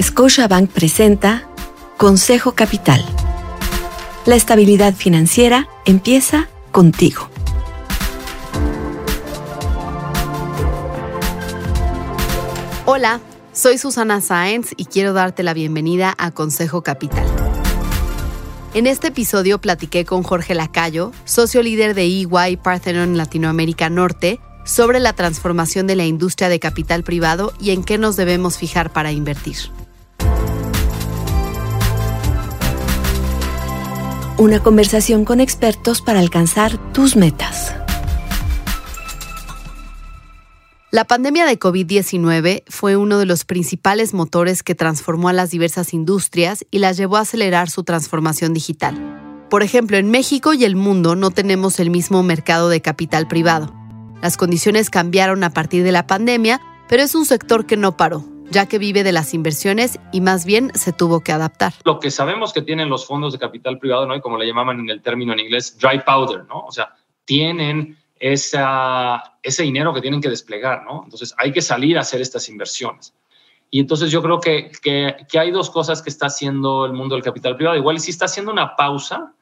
Scotiabank presenta Consejo Capital. La estabilidad financiera empieza contigo. Hola, soy Susana Sáenz y quiero darte la bienvenida a Consejo Capital. En este episodio platiqué con Jorge Lacayo, socio líder de EY Parthenon Latinoamérica Norte, sobre la transformación de la industria de capital privado y en qué nos debemos fijar para invertir. Una conversación con expertos para alcanzar tus metas. La pandemia de COVID-19 fue uno de los principales motores que transformó a las diversas industrias y las llevó a acelerar su transformación digital. Por ejemplo, en México y el mundo no tenemos el mismo mercado de capital privado. Las condiciones cambiaron a partir de la pandemia, pero es un sector que no paró, ya que vive de las inversiones y más bien se tuvo que adaptar. Lo que sabemos que tienen los fondos de capital privado, ¿no? Y como le llamaban en el término en inglés, dry powder, ¿no? O sea, tienen esa, ese dinero que tienen que desplegar, ¿no? Entonces hay que salir a hacer estas inversiones. Y entonces yo creo que, que, que hay dos cosas que está haciendo el mundo del capital privado. Igual sí está haciendo una pausa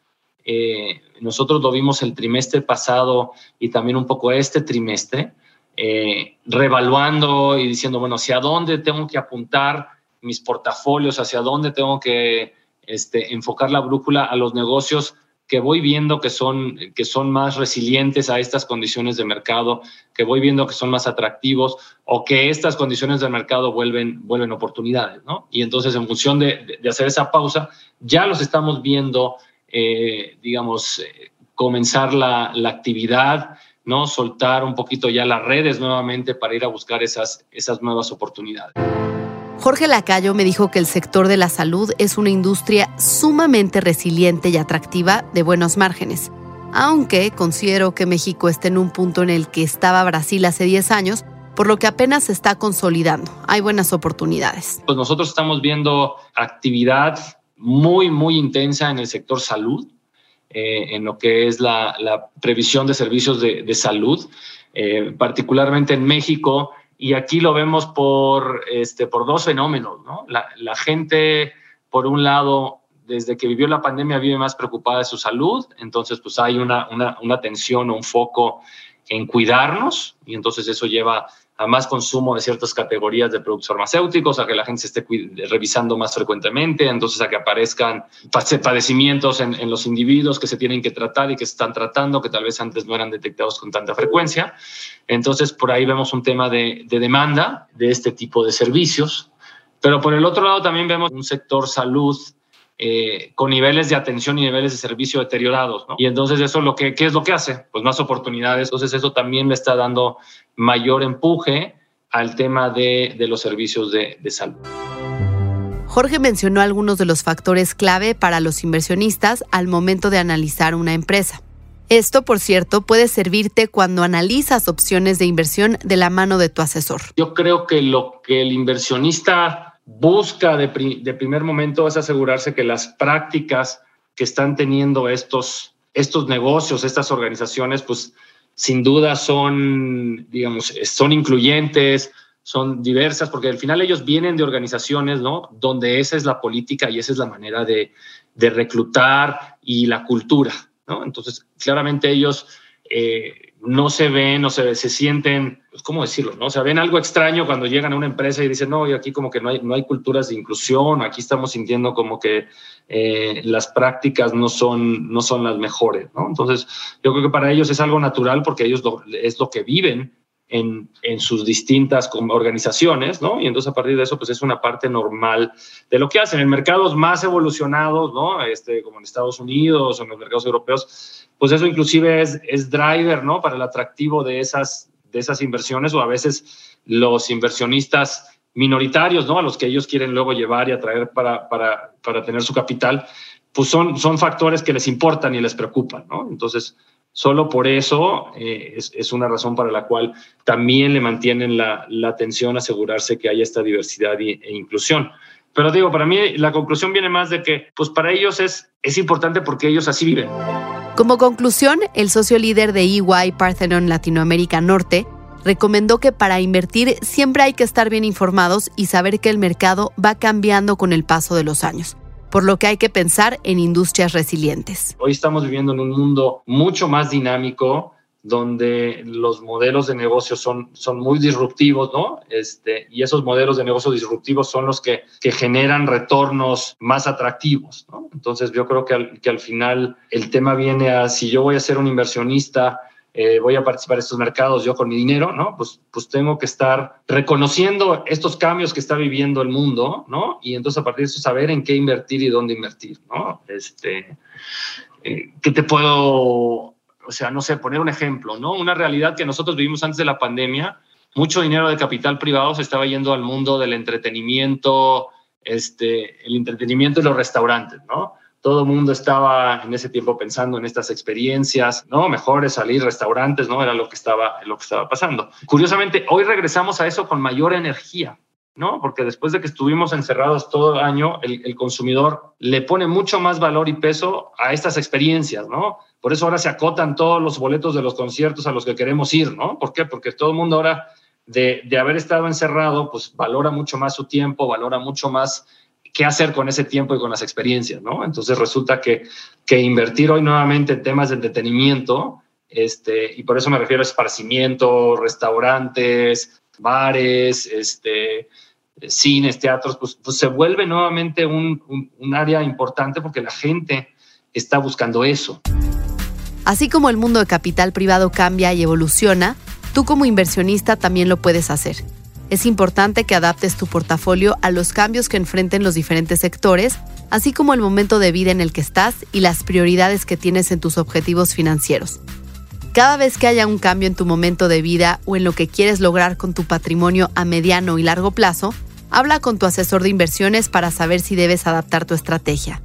eh, nosotros lo vimos el trimestre pasado y también un poco este trimestre, eh, revaluando y diciendo, bueno, hacia dónde tengo que apuntar mis portafolios, hacia dónde tengo que este, enfocar la brújula a los negocios que voy viendo que son, que son más resilientes a estas condiciones de mercado, que voy viendo que son más atractivos o que estas condiciones del mercado vuelven, vuelven oportunidades, ¿no? Y entonces en función de, de hacer esa pausa, ya los estamos viendo eh, digamos, eh, comenzar la, actividad, ¿no? Soltar un poquito ya las redes nuevamente para ir a buscar esas, esas nuevas oportunidades. Jorge Lacayo me dijo que el sector de la salud es una industria sumamente resiliente y atractiva de buenos márgenes, aunque considero que México está en un punto en el que estaba Brasil hace 10 años, por lo que apenas se está consolidando. Hay buenas oportunidades. Pues nosotros estamos viendo actividad muy, muy intensa en el sector salud, eh, en lo que es la, previsión de servicios de, salud, eh, particularmente en México. Y aquí lo vemos por, este, por dos fenómenos. ¿no? La, gente, por un lado, desde que vivió la pandemia, vive más preocupada de su salud. Entonces, pues hay una, una, una atención o un foco en cuidarnos y entonces eso lleva a más consumo de ciertas categorías de productos farmacéuticos, a que la gente se esté revisando más frecuentemente, entonces a que aparezcan padecimientos en, los individuos que se tienen que tratar y que se están tratando, que tal vez antes no eran detectados con tanta frecuencia. Entonces, por ahí vemos un tema de, de demanda de este tipo de servicios. Pero por el otro lado también vemos un sector salud eh, con niveles de atención y niveles de servicio deteriorados. ¿no? Y entonces eso lo que, ¿qué es lo que hace? Pues más oportunidades. Entonces eso también le está dando mayor empuje al tema de, de los servicios de, de salud. Jorge mencionó algunos de los factores clave para los inversionistas al momento de analizar una empresa. Esto, por cierto, puede servirte cuando analizas opciones de inversión de la mano de tu asesor. Yo creo que lo que el inversionista busca de, primer momento es asegurarse que las prácticas que están teniendo estos, estos negocios, estas organizaciones, pues sin duda son, digamos, son incluyentes, son diversas, porque al final ellos vienen de organizaciones, ¿no? Donde esa es la política y esa es la manera de, de reclutar y la cultura, ¿no? Entonces, claramente ellos eh, no se ven, no se, se sienten, pues, ¿cómo decirlo? No? O sea, ven algo extraño cuando llegan a una empresa y dicen, no, y aquí como que no hay, no hay culturas de inclusión, aquí estamos sintiendo como que eh, las prácticas no son, no son las mejores, ¿no? Entonces, yo creo que para ellos es algo natural porque ellos es lo que viven en, en, sus distintas organizaciones, ¿no? Y entonces a partir de eso, pues es una parte normal de lo que hacen. En mercados más evolucionados, ¿no? Este, como en Estados Unidos o en los mercados europeos, pues eso inclusive es, es driver, ¿no? Para el atractivo de esas, de esas inversiones o a veces los inversionistas minoritarios, ¿no? A los que ellos quieren luego llevar y atraer para, para, para tener su capital, pues son, son factores que les importan y les preocupan, ¿no? Entonces, Solo por eso eh, es, una razón para la cual también le mantienen la, atención asegurarse que haya esta diversidad e inclusión. Pero digo, para mí la conclusión viene más de que, pues para ellos es, es importante porque ellos así viven. Como conclusión, el socio líder de EY Parthenon Latinoamérica Norte recomendó que para invertir siempre hay que estar bien informados y saber que el mercado va cambiando con el paso de los años por lo que hay que pensar en industrias resilientes. Hoy estamos viviendo en un mundo mucho más dinámico, donde los modelos de negocio son, son muy disruptivos, ¿no? Este, y esos modelos de negocio disruptivos son los que, que generan retornos más atractivos, ¿no? Entonces yo creo que al, que al final el tema viene a si yo voy a ser un inversionista, eh, voy a participar en estos mercados yo con mi dinero, ¿no? Pues, pues tengo que estar reconociendo estos cambios que está viviendo el mundo, ¿no? Y entonces a partir de eso saber en qué invertir y dónde invertir, ¿no? Este, eh, ¿Qué te puedo o sea, no sé, poner un ejemplo, ¿no? Una realidad que nosotros vivimos antes de la pandemia, mucho dinero de capital privado se estaba yendo al mundo del entretenimiento, este, el entretenimiento y los restaurantes, ¿no? Todo el mundo estaba en ese tiempo pensando en estas experiencias, ¿no? Mejor es salir restaurantes, ¿no? Era lo que estaba, lo que estaba pasando. Curiosamente, hoy regresamos a eso con mayor energía, ¿no? Porque después de que estuvimos encerrados todo el año, el, el, consumidor le pone mucho más valor y peso a estas experiencias, ¿no? Por eso ahora se acotan todos los boletos de los conciertos a los que queremos ir, ¿no? ¿Por qué? Porque todo el mundo ahora, de, de haber estado encerrado, pues valora mucho más su tiempo, valora mucho más qué hacer con ese tiempo y con las experiencias, ¿no? Entonces resulta que, que invertir hoy nuevamente en temas de entretenimiento, este, y por eso me refiero a esparcimiento, restaurantes, bares, este, cines, teatros, pues, pues se vuelve nuevamente un, un, un área importante porque la gente está buscando eso. Así como el mundo de capital privado cambia y evoluciona, tú como inversionista también lo puedes hacer. Es importante que adaptes tu portafolio a los cambios que enfrenten los diferentes sectores, así como el momento de vida en el que estás y las prioridades que tienes en tus objetivos financieros. Cada vez que haya un cambio en tu momento de vida o en lo que quieres lograr con tu patrimonio a mediano y largo plazo, habla con tu asesor de inversiones para saber si debes adaptar tu estrategia.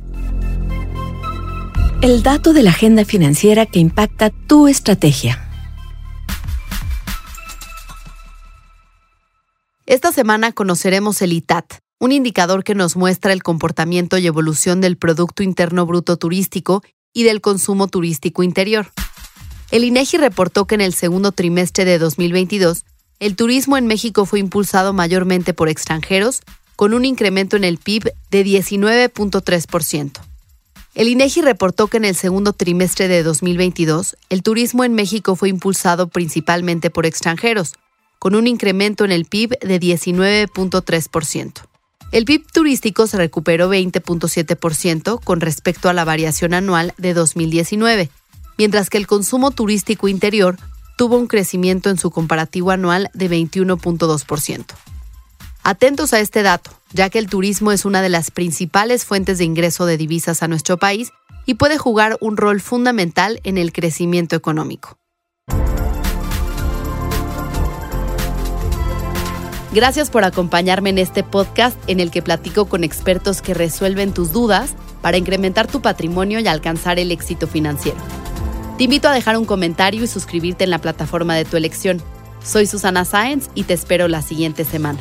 El dato de la agenda financiera que impacta tu estrategia. Esta semana conoceremos el ITAT, un indicador que nos muestra el comportamiento y evolución del Producto Interno Bruto Turístico y del consumo turístico interior. El INEGI reportó que en el segundo trimestre de 2022, el turismo en México fue impulsado mayormente por extranjeros, con un incremento en el PIB de 19.3%. El INEGI reportó que en el segundo trimestre de 2022, el turismo en México fue impulsado principalmente por extranjeros, con un incremento en el PIB de 19.3%. El PIB turístico se recuperó 20.7% con respecto a la variación anual de 2019, mientras que el consumo turístico interior tuvo un crecimiento en su comparativo anual de 21.2%. Atentos a este dato, ya que el turismo es una de las principales fuentes de ingreso de divisas a nuestro país y puede jugar un rol fundamental en el crecimiento económico. Gracias por acompañarme en este podcast en el que platico con expertos que resuelven tus dudas para incrementar tu patrimonio y alcanzar el éxito financiero. Te invito a dejar un comentario y suscribirte en la plataforma de tu elección. Soy Susana Sáenz y te espero la siguiente semana.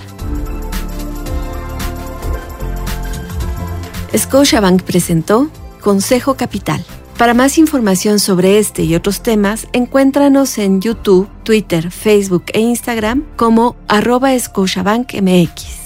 Scotiabank presentó Consejo Capital. Para más información sobre este y otros temas, encuéntranos en YouTube, Twitter, Facebook e Instagram como arroba Scotiabank MX.